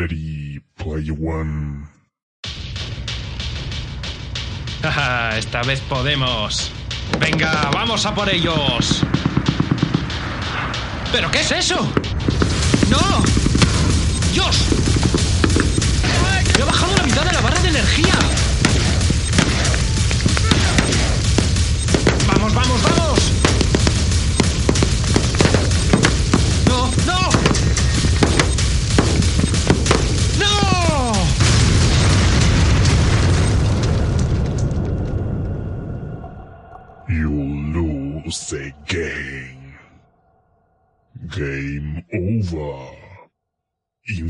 Ready, Play One. Esta vez podemos. Venga, vamos a por ellos. ¿Pero qué es eso? ¡No! ¡Dios! ¡Me ha bajado la mitad de la barra de energía!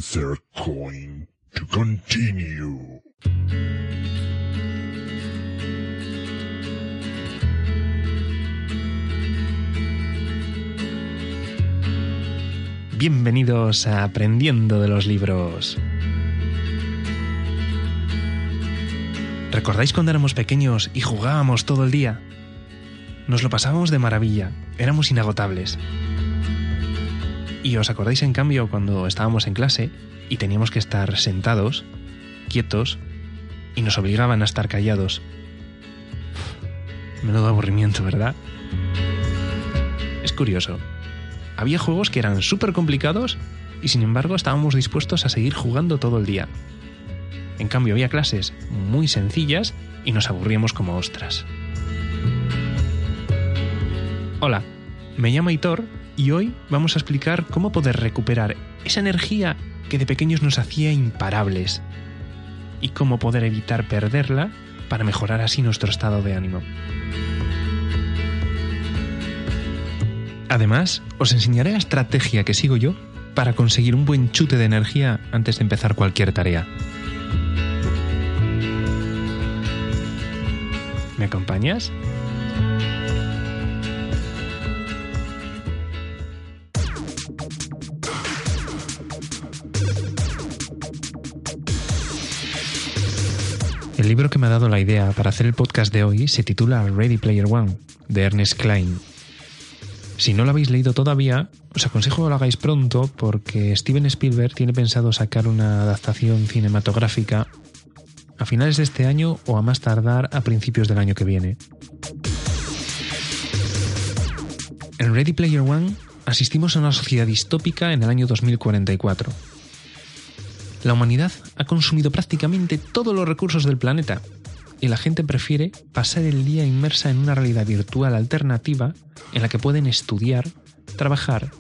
Coin to continue. Bienvenidos a Aprendiendo de los Libros. ¿Recordáis cuando éramos pequeños y jugábamos todo el día? Nos lo pasábamos de maravilla, éramos inagotables. ¿Y os acordáis en cambio cuando estábamos en clase y teníamos que estar sentados, quietos, y nos obligaban a estar callados? Menudo aburrimiento, ¿verdad? Es curioso. Había juegos que eran súper complicados y sin embargo estábamos dispuestos a seguir jugando todo el día. En cambio había clases muy sencillas y nos aburríamos como ostras. Hola, me llamo Hitor y hoy vamos a explicar cómo poder recuperar esa energía que de pequeños nos hacía imparables y cómo poder evitar perderla para mejorar así nuestro estado de ánimo. Además, os enseñaré la estrategia que sigo yo para conseguir un buen chute de energía antes de empezar cualquier tarea. ¿Me acompañas? El libro que me ha dado la idea para hacer el podcast de hoy se titula Ready Player One, de Ernest Klein. Si no lo habéis leído todavía, os aconsejo que lo hagáis pronto porque Steven Spielberg tiene pensado sacar una adaptación cinematográfica a finales de este año o a más tardar a principios del año que viene. En Ready Player One asistimos a una sociedad distópica en el año 2044. La humanidad ha consumido prácticamente todos los recursos del planeta y la gente prefiere pasar el día inmersa en una realidad virtual alternativa en la que pueden estudiar, trabajar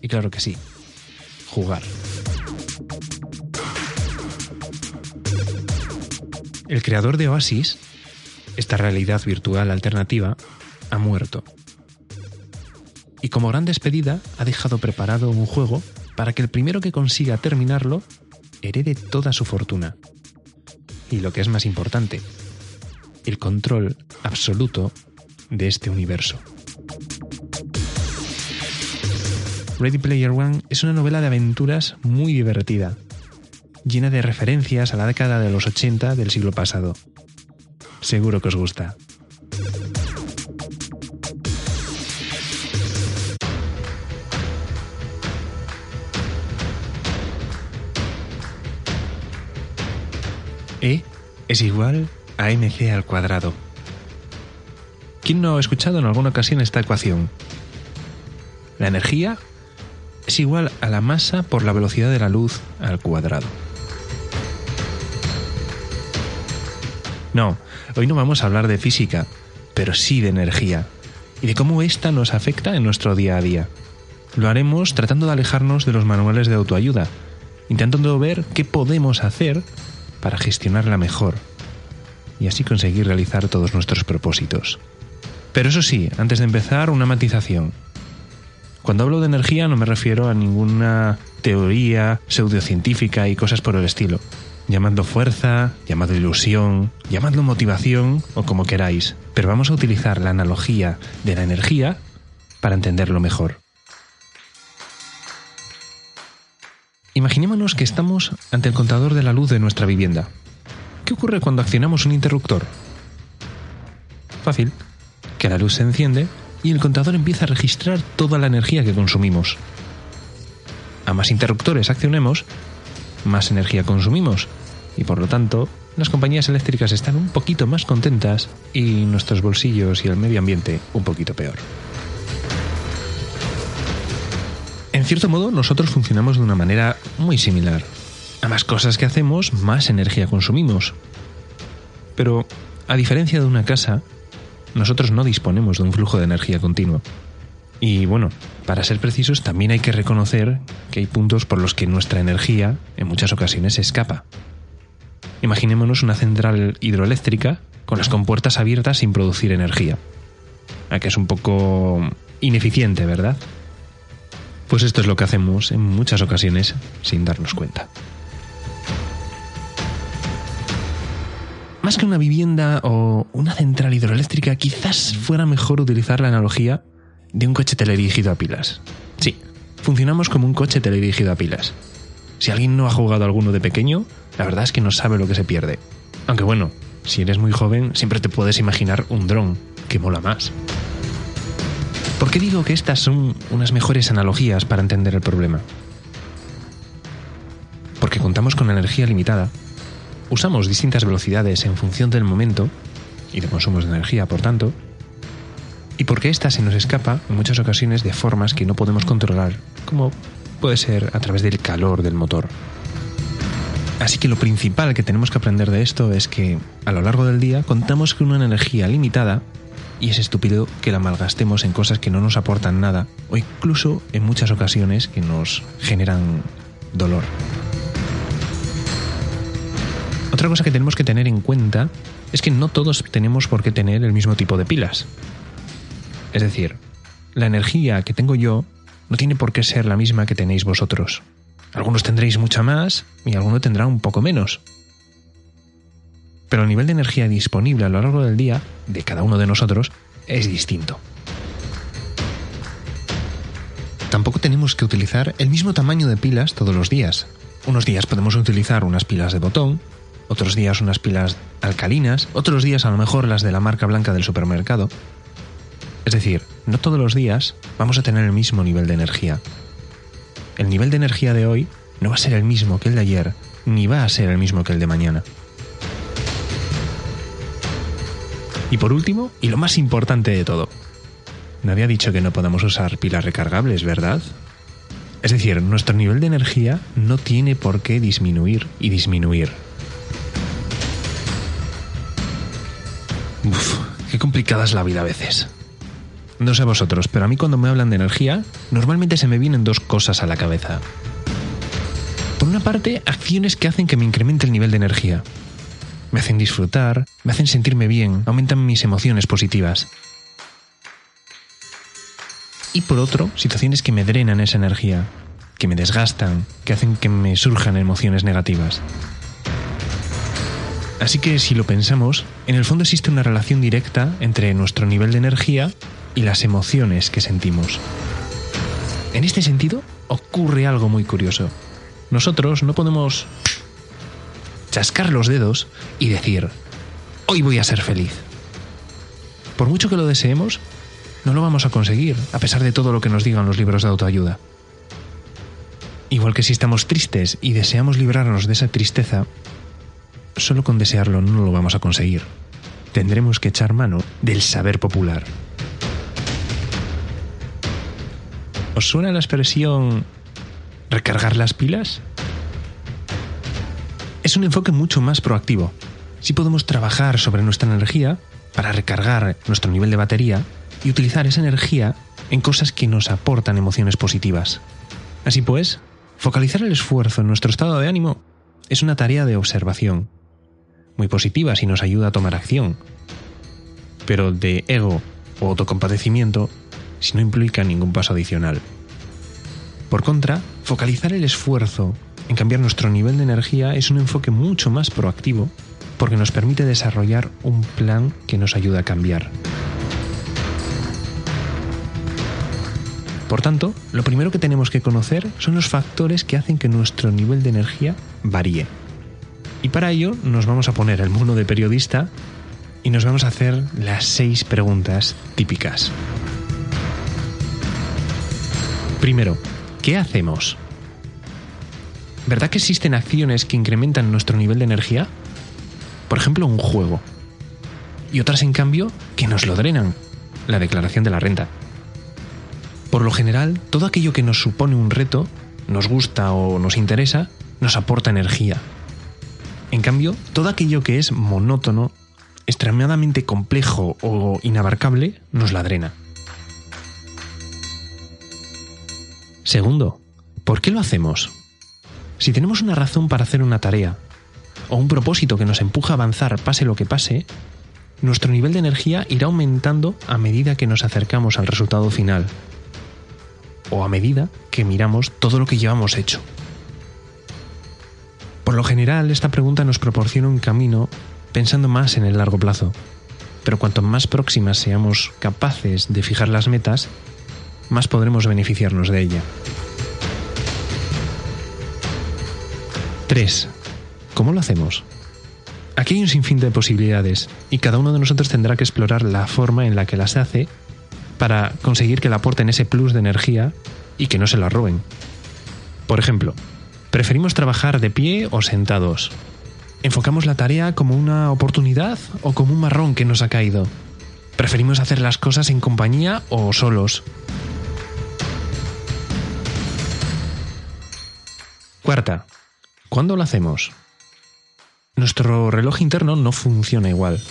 y claro que sí, jugar. El creador de Oasis, esta realidad virtual alternativa, ha muerto. Y como gran despedida ha dejado preparado un juego para que el primero que consiga terminarlo herede toda su fortuna. Y lo que es más importante, el control absoluto de este universo. Ready Player One es una novela de aventuras muy divertida, llena de referencias a la década de los 80 del siglo pasado. Seguro que os gusta. Es igual a mc al cuadrado. ¿Quién no ha escuchado en alguna ocasión esta ecuación? La energía es igual a la masa por la velocidad de la luz al cuadrado. No, hoy no vamos a hablar de física, pero sí de energía y de cómo ésta nos afecta en nuestro día a día. Lo haremos tratando de alejarnos de los manuales de autoayuda, intentando ver qué podemos hacer para gestionarla mejor y así conseguir realizar todos nuestros propósitos. Pero eso sí, antes de empezar, una matización. Cuando hablo de energía no me refiero a ninguna teoría pseudocientífica y cosas por el estilo. Llamadlo fuerza, llamadlo ilusión, llamadlo motivación o como queráis, pero vamos a utilizar la analogía de la energía para entenderlo mejor. Imaginémonos que estamos ante el contador de la luz de nuestra vivienda. ¿Qué ocurre cuando accionamos un interruptor? Fácil, que la luz se enciende y el contador empieza a registrar toda la energía que consumimos. A más interruptores accionemos, más energía consumimos y por lo tanto las compañías eléctricas están un poquito más contentas y nuestros bolsillos y el medio ambiente un poquito peor. En cierto modo, nosotros funcionamos de una manera muy similar. A más cosas que hacemos, más energía consumimos. Pero, a diferencia de una casa, nosotros no disponemos de un flujo de energía continuo. Y bueno, para ser precisos, también hay que reconocer que hay puntos por los que nuestra energía en muchas ocasiones escapa. Imaginémonos una central hidroeléctrica con las compuertas abiertas sin producir energía. A que es un poco ineficiente, ¿verdad? Pues esto es lo que hacemos en muchas ocasiones sin darnos cuenta. Más que una vivienda o una central hidroeléctrica, quizás fuera mejor utilizar la analogía de un coche teledirigido a pilas. Sí, funcionamos como un coche teledirigido a pilas. Si alguien no ha jugado alguno de pequeño, la verdad es que no sabe lo que se pierde. Aunque bueno, si eres muy joven, siempre te puedes imaginar un dron, que mola más. ¿Por qué digo que estas son unas mejores analogías para entender el problema? Porque contamos con energía limitada, usamos distintas velocidades en función del momento y de consumos de energía, por tanto, y porque ésta se nos escapa en muchas ocasiones de formas que no podemos controlar, como puede ser a través del calor del motor. Así que lo principal que tenemos que aprender de esto es que a lo largo del día contamos con una energía limitada y es estúpido que la malgastemos en cosas que no nos aportan nada o incluso en muchas ocasiones que nos generan dolor. Otra cosa que tenemos que tener en cuenta es que no todos tenemos por qué tener el mismo tipo de pilas. Es decir, la energía que tengo yo no tiene por qué ser la misma que tenéis vosotros. Algunos tendréis mucha más y alguno tendrá un poco menos pero el nivel de energía disponible a lo largo del día de cada uno de nosotros es distinto. Tampoco tenemos que utilizar el mismo tamaño de pilas todos los días. Unos días podemos utilizar unas pilas de botón, otros días unas pilas alcalinas, otros días a lo mejor las de la marca blanca del supermercado. Es decir, no todos los días vamos a tener el mismo nivel de energía. El nivel de energía de hoy no va a ser el mismo que el de ayer, ni va a ser el mismo que el de mañana. Y por último, y lo más importante de todo, nadie ha dicho que no podamos usar pilas recargables, ¿verdad? Es decir, nuestro nivel de energía no tiene por qué disminuir y disminuir. Uf, qué complicada es la vida a veces. No sé vosotros, pero a mí cuando me hablan de energía, normalmente se me vienen dos cosas a la cabeza. Por una parte, acciones que hacen que me incremente el nivel de energía me hacen disfrutar, me hacen sentirme bien, aumentan mis emociones positivas. Y por otro, situaciones que me drenan esa energía, que me desgastan, que hacen que me surjan emociones negativas. Así que si lo pensamos, en el fondo existe una relación directa entre nuestro nivel de energía y las emociones que sentimos. En este sentido, ocurre algo muy curioso. Nosotros no podemos chascar los dedos y decir, hoy voy a ser feliz. Por mucho que lo deseemos, no lo vamos a conseguir, a pesar de todo lo que nos digan los libros de autoayuda. Igual que si estamos tristes y deseamos librarnos de esa tristeza, solo con desearlo no lo vamos a conseguir. Tendremos que echar mano del saber popular. ¿Os suena la expresión recargar las pilas? Es un enfoque mucho más proactivo. Si podemos trabajar sobre nuestra energía para recargar nuestro nivel de batería y utilizar esa energía en cosas que nos aportan emociones positivas. Así pues, focalizar el esfuerzo en nuestro estado de ánimo es una tarea de observación, muy positiva si nos ayuda a tomar acción, pero de ego o autocompadecimiento si no implica ningún paso adicional. Por contra, focalizar el esfuerzo en cambiar nuestro nivel de energía es un enfoque mucho más proactivo porque nos permite desarrollar un plan que nos ayuda a cambiar. Por tanto, lo primero que tenemos que conocer son los factores que hacen que nuestro nivel de energía varíe. Y para ello nos vamos a poner el mono de periodista y nos vamos a hacer las seis preguntas típicas. Primero, ¿qué hacemos? ¿Verdad que existen acciones que incrementan nuestro nivel de energía? Por ejemplo, un juego. Y otras, en cambio, que nos lo drenan. La declaración de la renta. Por lo general, todo aquello que nos supone un reto, nos gusta o nos interesa, nos aporta energía. En cambio, todo aquello que es monótono, extremadamente complejo o inabarcable, nos la drena. Segundo, ¿por qué lo hacemos? Si tenemos una razón para hacer una tarea, o un propósito que nos empuja a avanzar pase lo que pase, nuestro nivel de energía irá aumentando a medida que nos acercamos al resultado final, o a medida que miramos todo lo que llevamos hecho. Por lo general, esta pregunta nos proporciona un camino pensando más en el largo plazo, pero cuanto más próximas seamos capaces de fijar las metas, más podremos beneficiarnos de ella. 3. ¿Cómo lo hacemos? Aquí hay un sinfín de posibilidades y cada uno de nosotros tendrá que explorar la forma en la que las hace para conseguir que le aporten ese plus de energía y que no se la roben. Por ejemplo, ¿preferimos trabajar de pie o sentados? ¿Enfocamos la tarea como una oportunidad o como un marrón que nos ha caído? ¿Preferimos hacer las cosas en compañía o solos? Cuarta, ¿cuándo lo hacemos? Nuestro reloj interno no funciona igual.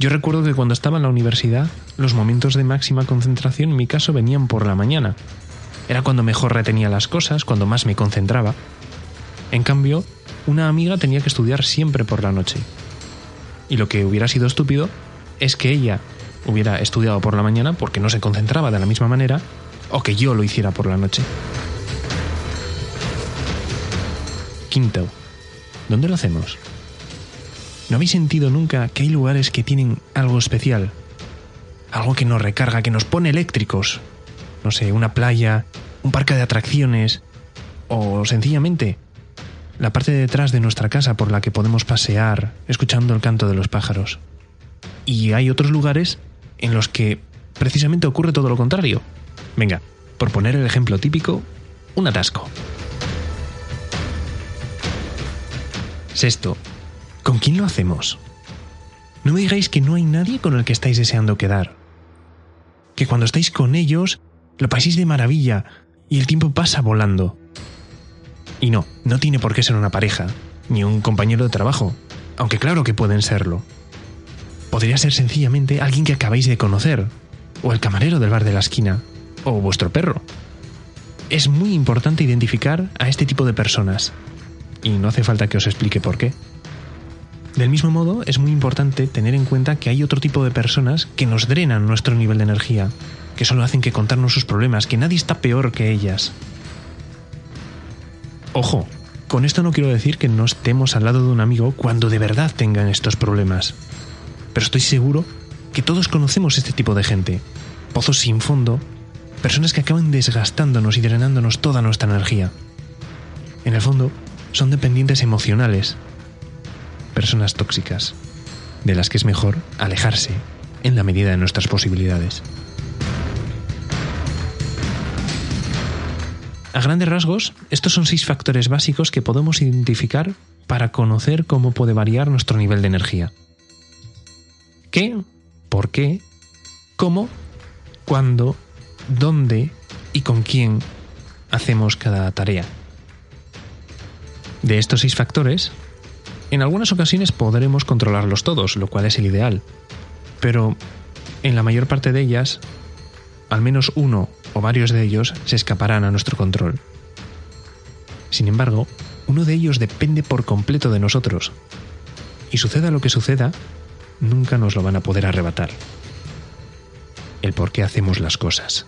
Yo recuerdo que cuando estaba en la universidad, los momentos de máxima concentración en mi caso venían por la mañana. Era cuando mejor retenía las cosas, cuando más me concentraba. En cambio, una amiga tenía que estudiar siempre por la noche. Y lo que hubiera sido estúpido es que ella hubiera estudiado por la mañana porque no se concentraba de la misma manera o que yo lo hiciera por la noche. Quinto, ¿dónde lo hacemos? ¿No habéis sentido nunca que hay lugares que tienen algo especial? Algo que nos recarga, que nos pone eléctricos. No sé, una playa, un parque de atracciones o sencillamente la parte de detrás de nuestra casa por la que podemos pasear escuchando el canto de los pájaros. Y hay otros lugares en los que precisamente ocurre todo lo contrario. Venga, por poner el ejemplo típico, un atasco. Sexto, ¿con quién lo hacemos? No me digáis que no hay nadie con el que estáis deseando quedar. Que cuando estáis con ellos lo paséis de maravilla y el tiempo pasa volando. Y no, no tiene por qué ser una pareja, ni un compañero de trabajo, aunque claro que pueden serlo. Podría ser sencillamente alguien que acabáis de conocer, o el camarero del bar de la esquina, o vuestro perro. Es muy importante identificar a este tipo de personas, y no hace falta que os explique por qué. Del mismo modo, es muy importante tener en cuenta que hay otro tipo de personas que nos drenan nuestro nivel de energía, que solo hacen que contarnos sus problemas, que nadie está peor que ellas. Ojo, con esto no quiero decir que no estemos al lado de un amigo cuando de verdad tengan estos problemas. Pero estoy seguro que todos conocemos este tipo de gente. Pozos sin fondo, personas que acaban desgastándonos y drenándonos toda nuestra energía. En el fondo, son dependientes emocionales, personas tóxicas, de las que es mejor alejarse en la medida de nuestras posibilidades. A grandes rasgos, estos son seis factores básicos que podemos identificar para conocer cómo puede variar nuestro nivel de energía. ¿Qué? ¿Por qué? ¿Cómo? ¿Cuándo? ¿Dónde? ¿Y con quién hacemos cada tarea? De estos seis factores, en algunas ocasiones podremos controlarlos todos, lo cual es el ideal, pero en la mayor parte de ellas, al menos uno o varios de ellos se escaparán a nuestro control. Sin embargo, uno de ellos depende por completo de nosotros, y suceda lo que suceda, nunca nos lo van a poder arrebatar. El por qué hacemos las cosas.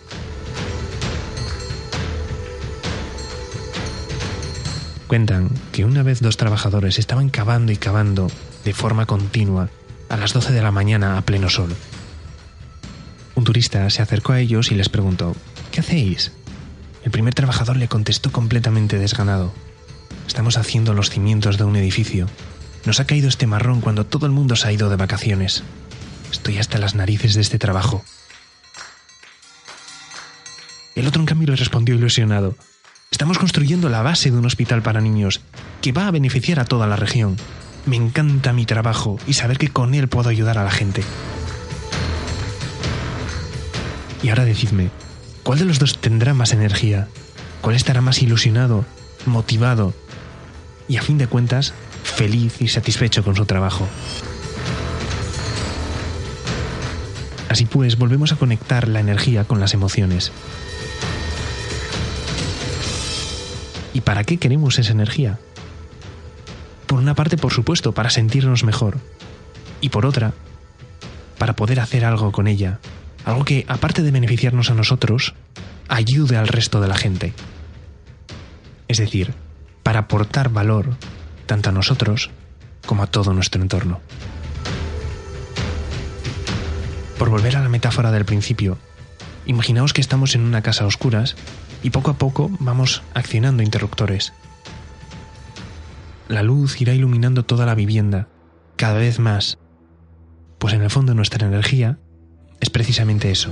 Cuentan que una vez dos trabajadores estaban cavando y cavando de forma continua a las 12 de la mañana a pleno sol. Un turista se acercó a ellos y les preguntó, ¿qué hacéis? El primer trabajador le contestó completamente desganado, estamos haciendo los cimientos de un edificio. Nos ha caído este marrón cuando todo el mundo se ha ido de vacaciones. Estoy hasta las narices de este trabajo. El otro en cambio le respondió ilusionado, Estamos construyendo la base de un hospital para niños que va a beneficiar a toda la región. Me encanta mi trabajo y saber que con él puedo ayudar a la gente. Y ahora decidme, ¿cuál de los dos tendrá más energía? ¿Cuál estará más ilusionado, motivado y a fin de cuentas feliz y satisfecho con su trabajo? Así pues, volvemos a conectar la energía con las emociones. ¿Y para qué queremos esa energía? Por una parte, por supuesto, para sentirnos mejor. Y por otra, para poder hacer algo con ella. Algo que, aparte de beneficiarnos a nosotros, ayude al resto de la gente. Es decir, para aportar valor tanto a nosotros como a todo nuestro entorno. Por volver a la metáfora del principio, imaginaos que estamos en una casa a oscuras y poco a poco vamos accionando interruptores. La luz irá iluminando toda la vivienda, cada vez más, pues en el fondo nuestra energía es precisamente eso.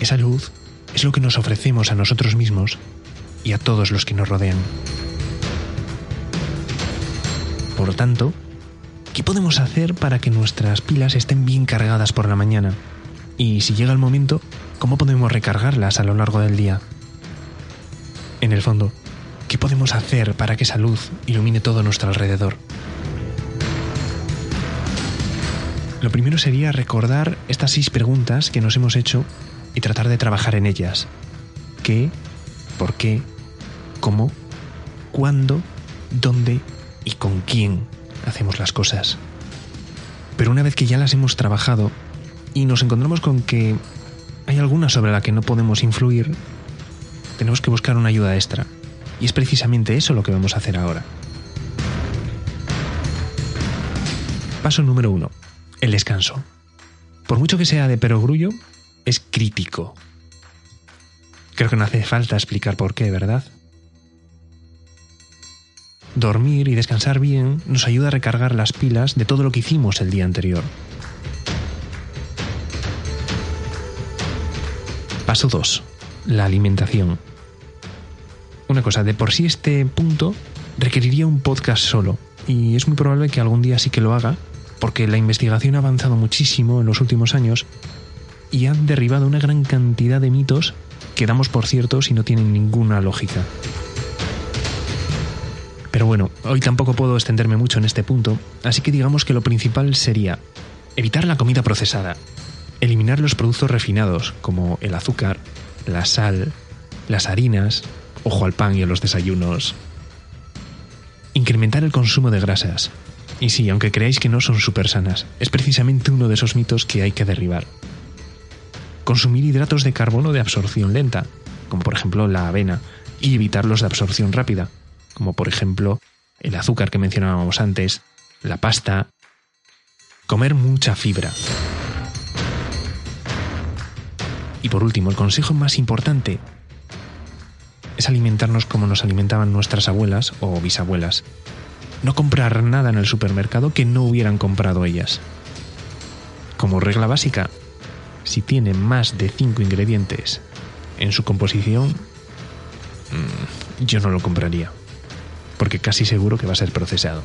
Esa luz es lo que nos ofrecemos a nosotros mismos y a todos los que nos rodean. Por lo tanto, ¿qué podemos hacer para que nuestras pilas estén bien cargadas por la mañana? Y si llega el momento, ¿cómo podemos recargarlas a lo largo del día? En el fondo, ¿qué podemos hacer para que esa luz ilumine todo nuestro alrededor? Lo primero sería recordar estas seis preguntas que nos hemos hecho y tratar de trabajar en ellas. ¿Qué? ¿Por qué? ¿Cómo? ¿Cuándo? ¿Dónde? ¿Y con quién hacemos las cosas? Pero una vez que ya las hemos trabajado y nos encontramos con que hay alguna sobre la que no podemos influir, tenemos que buscar una ayuda extra. Y es precisamente eso lo que vamos a hacer ahora. Paso número uno el descanso. Por mucho que sea de perogrullo, es crítico. Creo que no hace falta explicar por qué, ¿verdad? Dormir y descansar bien nos ayuda a recargar las pilas de todo lo que hicimos el día anterior. Paso 2. La alimentación. Una cosa, de por sí este punto requeriría un podcast solo, y es muy probable que algún día sí que lo haga, porque la investigación ha avanzado muchísimo en los últimos años y han derribado una gran cantidad de mitos que damos por ciertos y no tienen ninguna lógica. Pero bueno, hoy tampoco puedo extenderme mucho en este punto, así que digamos que lo principal sería evitar la comida procesada, eliminar los productos refinados como el azúcar, la sal, las harinas, ojo al pan y a los desayunos, incrementar el consumo de grasas, y sí, aunque creáis que no son súper sanas, es precisamente uno de esos mitos que hay que derribar. Consumir hidratos de carbono de absorción lenta, como por ejemplo la avena, y evitar los de absorción rápida, como por ejemplo el azúcar que mencionábamos antes, la pasta. Comer mucha fibra. Y por último, el consejo más importante es alimentarnos como nos alimentaban nuestras abuelas o bisabuelas, no comprar nada en el supermercado que no hubieran comprado ellas. Como regla básica, si tiene más de 5 ingredientes en su composición, mm, yo no lo compraría, porque casi seguro que va a ser procesado.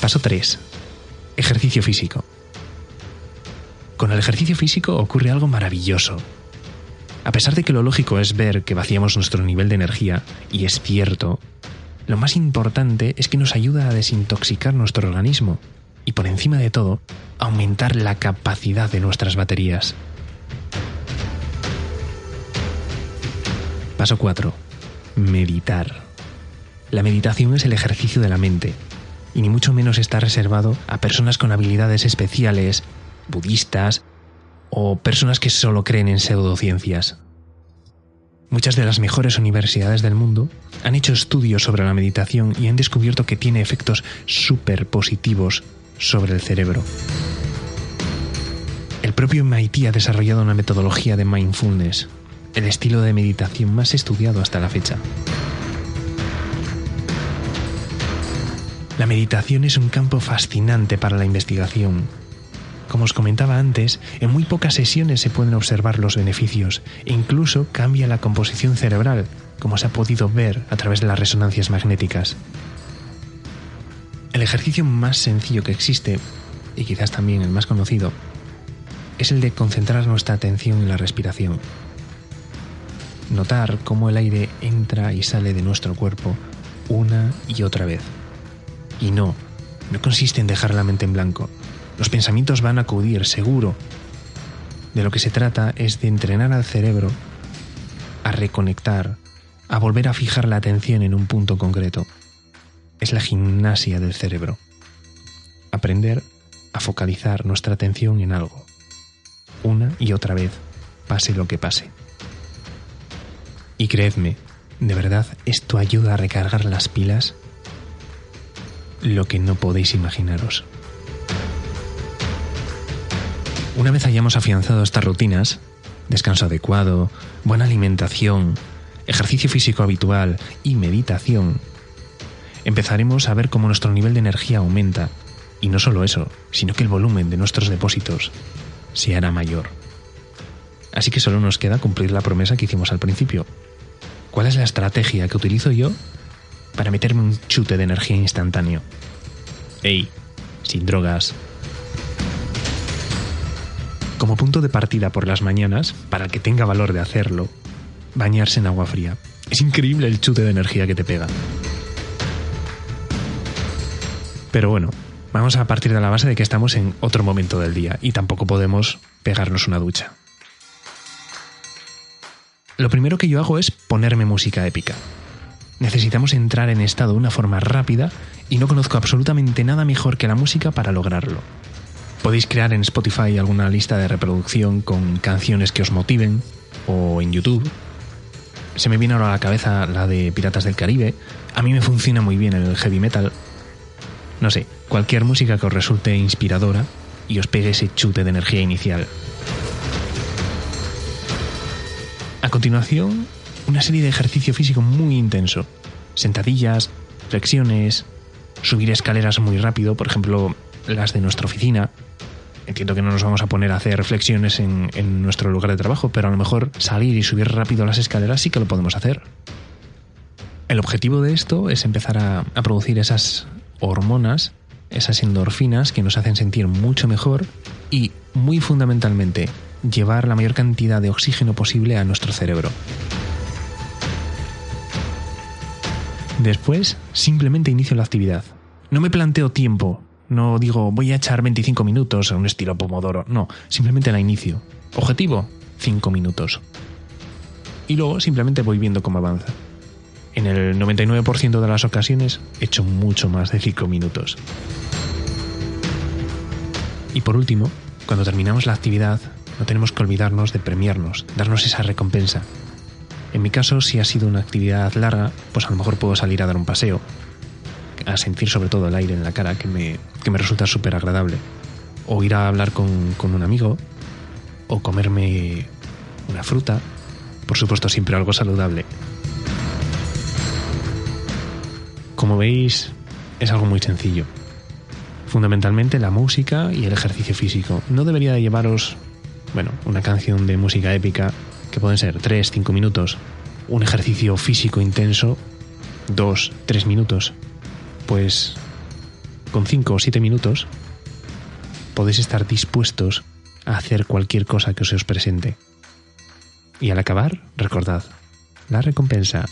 Paso 3. Ejercicio físico. Con el ejercicio físico ocurre algo maravilloso. A pesar de que lo lógico es ver que vaciamos nuestro nivel de energía, y es cierto, lo más importante es que nos ayuda a desintoxicar nuestro organismo y por encima de todo, aumentar la capacidad de nuestras baterías. Paso 4. Meditar. La meditación es el ejercicio de la mente, y ni mucho menos está reservado a personas con habilidades especiales, budistas, o personas que solo creen en pseudociencias. Muchas de las mejores universidades del mundo han hecho estudios sobre la meditación y han descubierto que tiene efectos súper positivos sobre el cerebro. El propio MIT ha desarrollado una metodología de mindfulness, el estilo de meditación más estudiado hasta la fecha. La meditación es un campo fascinante para la investigación Como os comentaba antes, en muy pocas sesiones se pueden observar los beneficios e incluso cambia la composición cerebral, como se ha podido ver a través de las resonancias magnéticas. El ejercicio más sencillo que existe, y quizás también el más conocido, es el de concentrar nuestra atención en la respiración. Notar cómo el aire entra y sale de nuestro cuerpo una y otra vez. Y no, no consiste en dejar la mente en blanco. Los pensamientos van a acudir, seguro. De lo que se trata es de entrenar al cerebro a reconectar, a volver a fijar la atención en un punto concreto. Es la gimnasia del cerebro. Aprender a focalizar nuestra atención en algo. Una y otra vez, pase lo que pase. Y creedme, de verdad, esto ayuda a recargar las pilas lo que no podéis imaginaros. Una vez hayamos afianzado estas rutinas, descanso adecuado, buena alimentación, ejercicio físico habitual y meditación, empezaremos a ver cómo nuestro nivel de energía aumenta, y no solo eso, sino que el volumen de nuestros depósitos se hará mayor. Así que solo nos queda cumplir la promesa que hicimos al principio. ¿Cuál es la estrategia que utilizo yo para meterme un chute de energía instantáneo? Ey, sin drogas. Como punto de partida por las mañanas, para que tenga valor de hacerlo, bañarse en agua fría. Es increíble el chute de energía que te pega. Pero bueno, vamos a partir de la base de que estamos en otro momento del día y tampoco podemos pegarnos una ducha. Lo primero que yo hago es ponerme música épica. Necesitamos entrar en estado de una forma rápida y no conozco absolutamente nada mejor que la música para lograrlo. Podéis crear en Spotify alguna lista de reproducción con canciones que os motiven o en YouTube. Se me viene ahora a la cabeza la de Piratas del Caribe. A mí me funciona muy bien el heavy metal. No sé, cualquier música que os resulte inspiradora y os pegue ese chute de energía inicial. A continuación, una serie de ejercicio físico muy intenso. Sentadillas, flexiones, subir escaleras muy rápido, por ejemplo, las de nuestra oficina. Entiendo que no nos vamos a poner a hacer flexiones en, en nuestro lugar de trabajo, pero a lo mejor salir y subir rápido las escaleras sí que lo podemos hacer. El objetivo de esto es empezar a, a producir esas hormonas, esas endorfinas que nos hacen sentir mucho mejor y, muy fundamentalmente, llevar la mayor cantidad de oxígeno posible a nuestro cerebro. Después, simplemente inicio la actividad. No me planteo tiempo. No digo voy a echar 25 minutos a un estilo Pomodoro. No, simplemente la inicio. Objetivo, 5 minutos. Y luego simplemente voy viendo cómo avanza. En el 99% de las ocasiones he hecho mucho más de 5 minutos. Y por último, cuando terminamos la actividad, no tenemos que olvidarnos de premiarnos, darnos esa recompensa. En mi caso, si ha sido una actividad larga, pues a lo mejor puedo salir a dar un paseo, a sentir sobre todo el aire en la cara, que me, que me resulta súper agradable. O ir a hablar con, con un amigo, o comerme una fruta, por supuesto siempre algo saludable. Como veis, es algo muy sencillo. Fundamentalmente la música y el ejercicio físico. No debería de llevaros, bueno, una canción de música épica, que pueden ser 3, 5 minutos, un ejercicio físico intenso, 2, 3 minutos. Pues con 5 o 7 minutos podéis estar dispuestos a hacer cualquier cosa que se os presente. Y al acabar, recordad, la recompensa.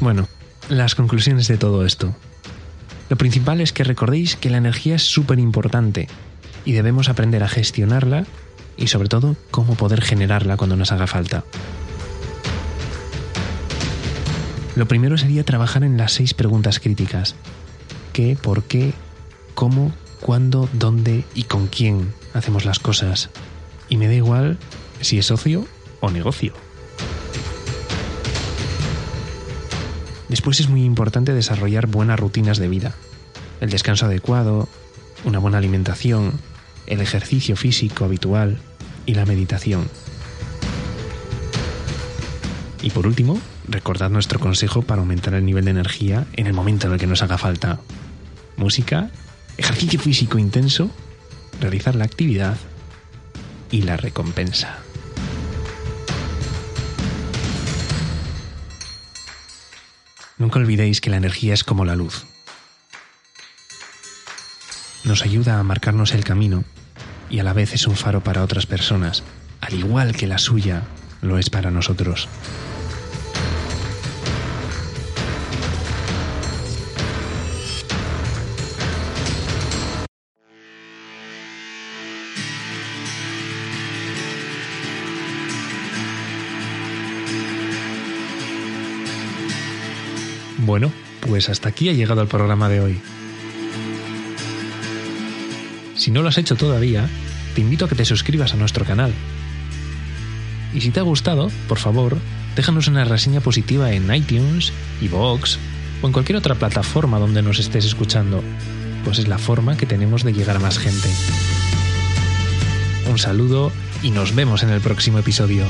Bueno, las conclusiones de todo esto. Lo principal es que recordéis que la energía es súper importante y debemos aprender a gestionarla y sobre todo cómo poder generarla cuando nos haga falta. Lo primero sería trabajar en las seis preguntas críticas. ¿Qué, por qué, cómo, cuándo, dónde y con quién hacemos las cosas? Y me da igual si es socio o negocio. Después es muy importante desarrollar buenas rutinas de vida. El descanso adecuado, una buena alimentación, el ejercicio físico habitual y la meditación. Y por último, recordad nuestro consejo para aumentar el nivel de energía en el momento en el que nos haga falta. Música ejercicio físico intenso, realizar la actividad y la recompensa. Nunca olvidéis que la energía es como la luz. Nos ayuda a marcarnos el camino y a la vez es un faro para otras personas, al igual que la suya lo es para nosotros. Bueno, pues hasta aquí ha llegado el programa de hoy. Si no lo has hecho todavía, te invito a que te suscribas a nuestro canal. Y si te ha gustado, por favor, déjanos una reseña positiva en iTunes, iVoox o en cualquier otra plataforma donde nos estés escuchando, pues es la forma que tenemos de llegar a más gente. Un saludo y nos vemos en el próximo episodio.